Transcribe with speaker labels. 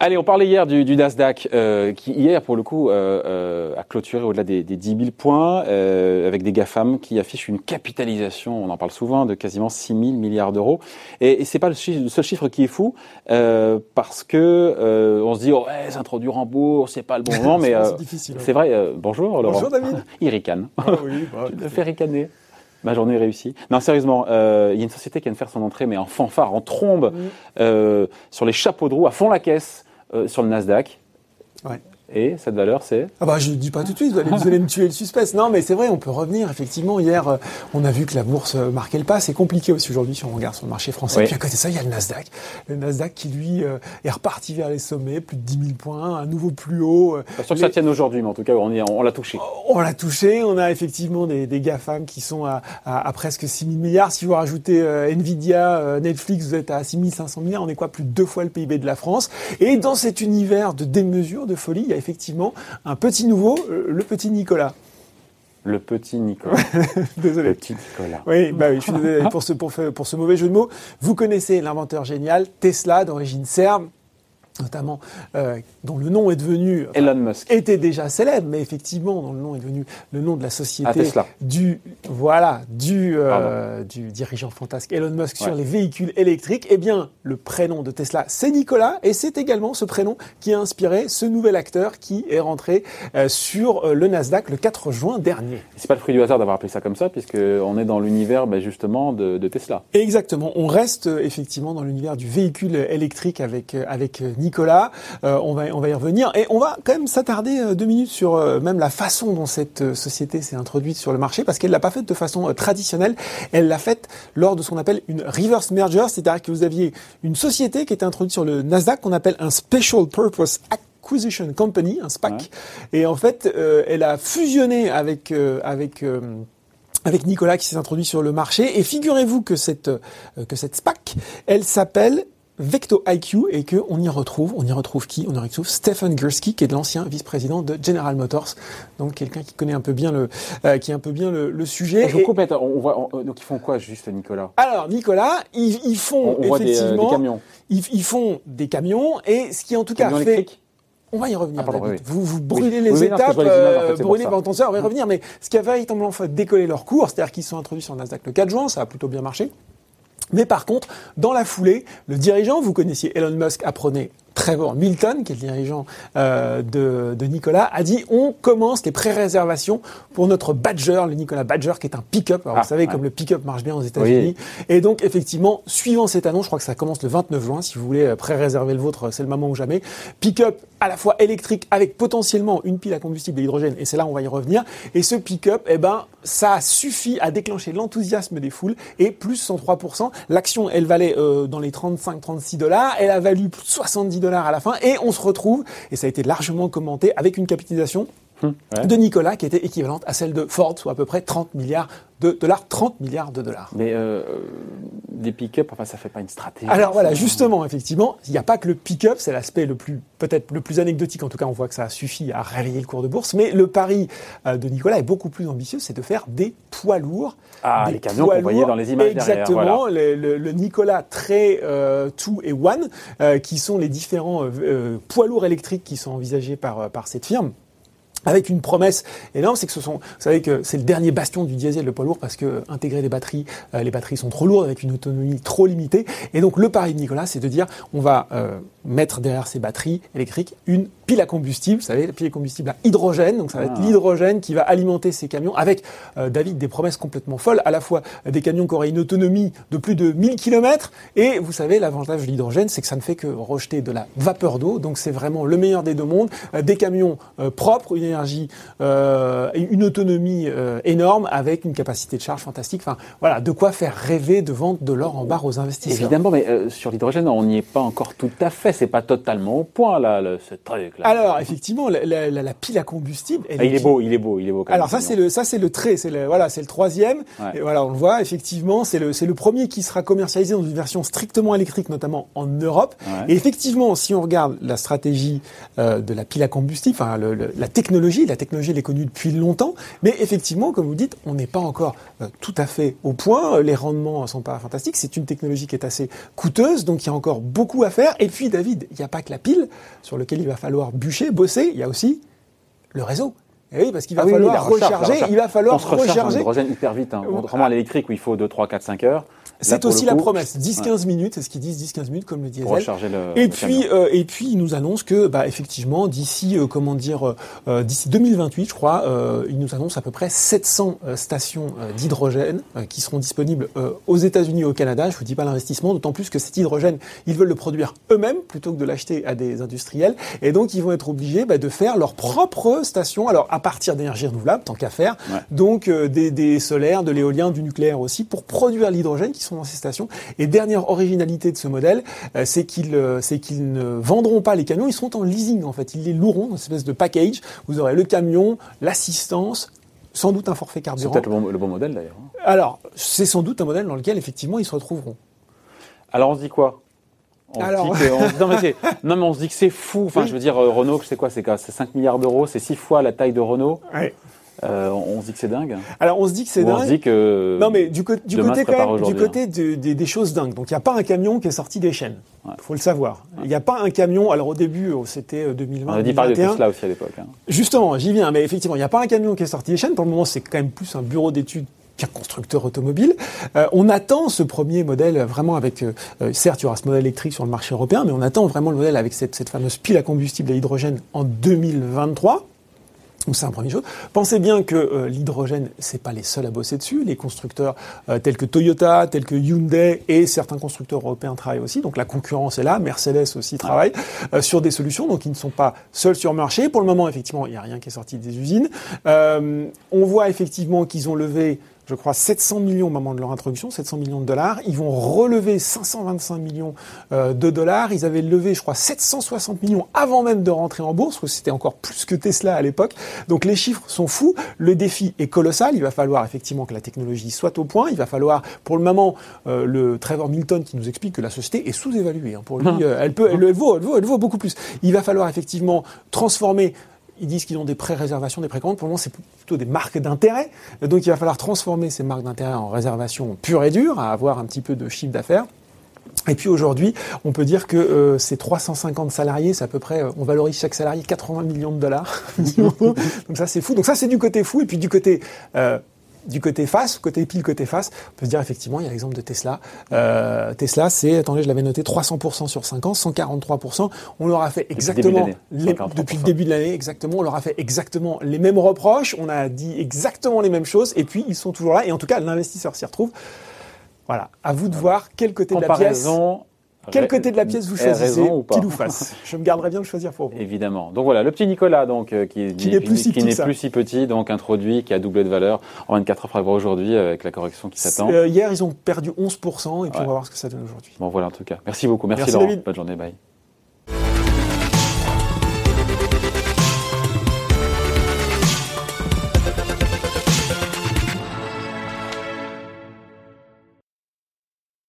Speaker 1: Allez, on parlait hier du, du Nasdaq, euh, qui hier, pour le coup, euh, euh, a clôturé au-delà des, des 10 000 points, avec des GAFAM qui affichent une capitalisation, on en parle souvent, de quasiment 6 000 milliards d'euros. Et, et c'est pas le, chi- le seul chiffre qui est fou, parce que on se dit, oh, ouais, s'introduire en bourse, c'est pas le bon moment, mais
Speaker 2: C'est- ouais.
Speaker 1: vrai. bonjour, Laurent.
Speaker 2: Bonjour, David.
Speaker 1: Il ricane.
Speaker 2: Ah oui, bah,
Speaker 1: Je le fais ricaner. Ma journée est réussie. Non, sérieusement, euh, il y a une société qui vient de faire son entrée, mais en fanfare, en trombe, euh, sur les chapeaux de roue, à fond la caisse, euh, sur le Nasdaq.
Speaker 2: Ouais.
Speaker 1: Et cette valeur, c'est
Speaker 2: Ah bah je ne dis pas tout de suite, vous allez, vous allez me tuer le suspense. Non mais c'est vrai, on peut revenir. Effectivement, hier, euh, on a vu que la bourse euh, marquait le pas. C'est compliqué aussi aujourd'hui si on regarde sur le marché français.
Speaker 1: Oui.
Speaker 2: Puis à côté de ça, il y a le Nasdaq. Le Nasdaq qui, lui, euh, est reparti vers les sommets, plus de 10 000 points, un nouveau plus haut.
Speaker 1: pas sûr que ça tienne aujourd'hui, mais en tout cas, on, y- on l'a touché.
Speaker 2: On l'a touché, on a effectivement des, des GAFAM qui sont à, à- à presque 6 000 milliards. Si vous rajoutez euh, Nvidia, euh, Netflix, vous êtes à 6 500 milliards. On est quoi? Plus de deux fois le PIB de la France. Et dans cet univers de démesure, de folie, il y a effectivement un petit nouveau, euh, le petit Nicolas.
Speaker 1: Le petit Nicolas.
Speaker 2: Désolé.
Speaker 1: le petit Nicolas.
Speaker 2: Oui, bah oui, je suis désolé pour ce, pour, ce- pour ce mauvais jeu de mots. Vous connaissez l'inventeur génial, Tesla, d'origine serbe, notamment, euh, dont le nom est devenu... enfin,
Speaker 1: Elon Musk.
Speaker 2: était déjà célèbre, mais effectivement, dont le nom est devenu le nom de la société
Speaker 1: Ah, Tesla.
Speaker 2: du voilà du euh, du dirigeant fantasque Elon Musk sur les véhicules électriques. Eh bien, le prénom de Tesla, c'est Nicolas, et c'est également ce prénom qui a inspiré ce nouvel acteur qui est rentré euh, sur le Nasdaq le 4 juin dernier.
Speaker 1: C'est pas le fruit du hasard d'avoir appelé ça comme ça, puisque on est dans l'univers bah, justement de, de Tesla.
Speaker 2: Exactement. On reste effectivement dans l'univers du véhicule électrique avec avec euh, Nicolas. Euh, on va on va y revenir et on va quand même s'attarder euh, deux minutes sur euh, même la façon dont cette euh, société s'est introduite sur le marché parce qu'elle l'a pas faite de façon traditionnelle. Elle l'a faite lors de ce qu'on appelle une reverse merger, c'est-à-dire que vous aviez une société qui était introduite sur le Nasdaq qu'on appelle un special purpose Acquisition Company, un SPAC.
Speaker 1: Ouais.
Speaker 2: Et en fait, euh, elle a fusionné avec euh, avec euh, avec Nicolas qui s'est introduit sur le marché. Et figurez-vous que cette, euh, que cette SPAC, elle s'appelle Vecto IQ et que on y retrouve, on y retrouve qui? On y retrouve Stephen Gursky qui est l'ancien vice-président de General Motors, donc quelqu'un qui connaît un peu bien le, euh, qui est un peu bien le, le sujet.
Speaker 1: Je vous complète. On voit, on- donc ils font quoi juste, Nicolas?
Speaker 2: Alors Nicolas, ils, ils font
Speaker 1: On, on voit des, euh,
Speaker 2: effectivement,
Speaker 1: des camions.
Speaker 2: Ils, ils font des camions et ce qui en tout cas fait on va y revenir.
Speaker 1: Ah, pardon,
Speaker 2: David.
Speaker 1: oui,
Speaker 2: Vous, vous brûlez
Speaker 1: Oui,
Speaker 2: les
Speaker 1: oui, non,
Speaker 2: étapes,
Speaker 1: vois les images, en fait,
Speaker 2: brûlez attention, on va y revenir. Mais ce qui a véritablement fait décoller leur cours, c'est-à-dire qu'ils sont introduits sur le Nasdaq le 4 juin, ça a plutôt bien marché. Mais par contre, dans la foulée, le dirigeant, vous connaissiez Elon Musk, apprenait Trevor Milton, qui est le dirigeant euh, de, de Nicolas, a dit on commence les pré-réservations pour notre Badger, le Nicolas Badger, qui est un pick-up. Alors
Speaker 1: Ah,
Speaker 2: vous savez,
Speaker 1: ouais.
Speaker 2: comme le pick-up marche bien aux États-Unis. Et donc, effectivement, suivant cette annonce, je crois que ça commence le 29 juin. Si vous voulez euh, pré-réserver le vôtre, c'est le moment ou jamais. Pick-up à la fois électrique avec potentiellement une pile à combustible et hydrogène. Et c'est là où on va y revenir. Et ce pick-up, eh ben, ça suffit à déclencher l'enthousiasme des foules et plus 103%. L'action, elle valait euh, dans les 35-36 dollars. Elle a valu plus de 70 dollars à la fin. Et on se retrouve, et ça a été largement commenté, avec une capitalisation
Speaker 1: Hum, ouais.
Speaker 2: de Nicolas qui était équivalente à celle de Ford, soit à peu près 30 milliards de dollars. 30 milliards de dollars.
Speaker 1: Mais euh, des pick-up, enfin, ça fait pas une stratégie.
Speaker 2: Alors voilà, justement, effectivement, il n'y a pas que le pick-up, c'est l'aspect le plus, peut-être le plus anecdotique, en tout cas on voit que ça suffit à réveiller le cours de bourse, mais le pari euh, de Nicolas est beaucoup plus ambitieux, c'est de faire des poids lourds.
Speaker 1: Ah,
Speaker 2: des
Speaker 1: les camions qu'on voyait dans les images derrière,
Speaker 2: Exactement, le, le- le Nicolas Très euh, 2 et One, euh, qui sont les différents poids lourds électriques qui sont envisagés par, par cette firme. Avec une promesse énorme, c'est que ce sont, vous savez que c'est le dernier bastion du diesel, le poids lourd, parce que euh, intégrer des batteries, euh, les batteries sont trop lourdes avec une autonomie trop limitée. Et donc le pari de Nicolas, c'est de dire, on va euh, mettre derrière ces batteries électriques une pile à combustible, vous savez, la pile à combustible à hydrogène. Donc ça va être
Speaker 1: Ah.
Speaker 2: l'hydrogène qui va alimenter ces camions avec, euh, David, des promesses complètement folles, à la fois des camions qui auraient une autonomie de plus de 1000 km. Et vous savez, l'avantage de l'hydrogène, c'est que ça ne fait que rejeter de la vapeur d'eau. Donc c'est vraiment le meilleur des deux mondes. Euh, des camions euh, propres, une énergie, euh, une autonomie euh, énorme avec une capacité de charge fantastique. Enfin, voilà, de quoi faire rêver de vendre de l'or en barre aux investisseurs.
Speaker 1: Évidemment, mais euh, sur l'hydrogène, on n'y est pas encore tout à fait. C'est pas totalement au point là, le- ce truc
Speaker 2: Alors effectivement, la, pile à combustible.
Speaker 1: Ah, il est beau, il est beau, il est beau.
Speaker 2: Quand alors ça c'est le ça c'est le trait, c'est le voilà, c'est le troisième. Et voilà, on le voit effectivement, c'est le c'est le premier qui sera commercialisé dans une version strictement électrique, notamment en Europe. Et effectivement, si on regarde la stratégie euh, de la pile à combustible, enfin le, la technologie, la technologie elle est connue depuis longtemps, mais effectivement, comme vous dites, on n'est pas encore euh, tout à fait au point. Les rendements sont pas fantastiques. C'est une technologie qui est assez coûteuse, donc il y a encore beaucoup à faire. Et puis David, il n'y a pas que la pile sur lequel il va falloir bûcher, bosser. Il y a aussi le réseau. Et oui, parce qu'il va ah falloir recharger, il va falloir
Speaker 1: on se recharger. l'hydrogène hyper vite. Hein. Contrairement à l'électrique où il faut 2, 3, 4, 5 heures.
Speaker 2: C'est aussi la promesse. 10-15 minutes, c'est ce qu'ils disent, 10-15 minutes comme le diesel. Pour recharger le, et puis, euh, et puis, ils nous annoncent que, bah, effectivement, d'ici, euh, comment dire, euh, d'ici 2028, je crois, euh, ils nous annoncent à peu près 700 stations d'hydrogène qui seront disponibles aux États-Unis et au Canada. Je vous dis pas l'investissement, d'autant plus que cet hydrogène, ils veulent le produire eux-mêmes plutôt que de l'acheter à des industriels. Et donc, ils vont être obligés bah, de faire leur propre station. Alors, à partir d'énergie renouvelable, tant qu'à faire. Donc, des, des solaires, de l'éolien, du nucléaire aussi, pour produire l'hydrogène qui dans ces stations. Et dernière originalité de ce modèle, euh, c'est qu'ils euh, c'est qu'ils ne vendront pas les camions, ils seront en leasing en fait. Ils les loueront dans une espèce de package. Vous aurez le camion, l'assistance, sans doute un forfait carburant.
Speaker 1: C'est peut-être le, bon, modèle d'ailleurs.
Speaker 2: Alors, c'est sans doute un modèle dans lequel effectivement ils se retrouveront.
Speaker 1: Alors on se dit quoi? On Alors... dit que, non, mais non, mais on se dit que c'est fou. Enfin, je veux dire, euh, Renault, c'est quoi? C'est 5 milliards d'euros, c'est 6 fois la taille de Renault? Ouais. Euh, on se dit que c'est dingue.
Speaker 2: Alors on se dit que c'est dingue.
Speaker 1: On se dit que
Speaker 2: non mais du, du côté du côté des choses dingues. Donc il n'y a pas un camion qui est sorti des chaînes. Il faut le savoir. Il n'y a pas un camion. Alors au début oh, c'était 2020. Euh, on a dit parler de
Speaker 1: Tesla aussi à l'époque. Hein.
Speaker 2: Justement, j'y viens. Mais effectivement, il n'y a pas un camion qui est sorti des chaînes. Pour le moment, c'est quand même plus un bureau d'études qu'un constructeur automobile. Euh, on attend ce premier modèle vraiment avec, certes, il y aura ce modèle électrique sur le marché européen, mais on attend vraiment le modèle avec cette, cette fameuse pile à combustible à hydrogène en 2023. Donc c'est un premier chose. Pensez bien que euh, l'hydrogène, c'est pas les seuls à bosser dessus. Les constructeurs euh, tels que Toyota, tels que Hyundai et certains constructeurs européens travaillent aussi. Donc la concurrence est là. Mercedes aussi travaille euh, sur des solutions. Donc ils ne sont pas seuls sur le marché. Pour le moment, effectivement, il n'y a rien qui est sorti des usines. on voit effectivement qu'ils ont levé je crois, 700 millions au moment de leur introduction, 700 millions de dollars. Ils vont relever 525 millions euh, de dollars. Ils avaient levé, je crois, 760 millions avant même de rentrer en bourse, parce que c'était encore plus que Tesla à l'époque. Donc les chiffres sont fous. Le défi est colossal. Il va falloir effectivement que la technologie soit au point. Il va falloir, pour le moment, euh, le Trevor Milton qui nous explique que la société est sous-évaluée. Hein. Pour lui, hum. euh, elle peut, elle, vaut, elle vaut, elle vaut beaucoup plus. Il va falloir effectivement transformer ils disent qu'ils ont des pré-réservations, des précommandes. Pour le c'est plutôt des marques d'intérêt. Donc, il va falloir transformer ces marques d'intérêt en réservations pures et dures, à avoir un petit peu de chiffre d'affaires. Et puis aujourd'hui, on peut dire que euh, ces 350 salariés, c'est à peu près, euh, on valorise chaque salarié 80 millions de dollars. Donc ça, c'est fou. Donc ça, c'est du côté fou. Et puis du côté euh, du côté face, côté pile, côté face, on peut se dire effectivement, il y a l'exemple de Tesla. Euh, Tesla, c'est, attendez, je l'avais noté, 300% sur 5 ans, 143%. On leur a fait exactement, depuis le début de l'année, exactement, on leur a fait exactement les mêmes reproches, on a dit exactement les mêmes choses, et puis ils sont toujours là, et en tout cas, l'investisseur s'y retrouve. Voilà, à vous de voir quel côté de la pièce quel côté de la pièce vous choisissez, ou face Je me garderai bien de choisir pour vous.
Speaker 1: Évidemment. Donc voilà, le petit Nicolas, donc euh, qui, n'est plus, si, petit, donc introduit, qui a doublé de valeur en 24 heures après aujourd'hui avec la correction qui s'attend.
Speaker 2: Euh, hier, ils ont perdu 11% et puis on va voir ce que ça donne aujourd'hui.
Speaker 1: Bon voilà en tout cas. Merci beaucoup. Merci, Laurent. Bonne journée. Bye.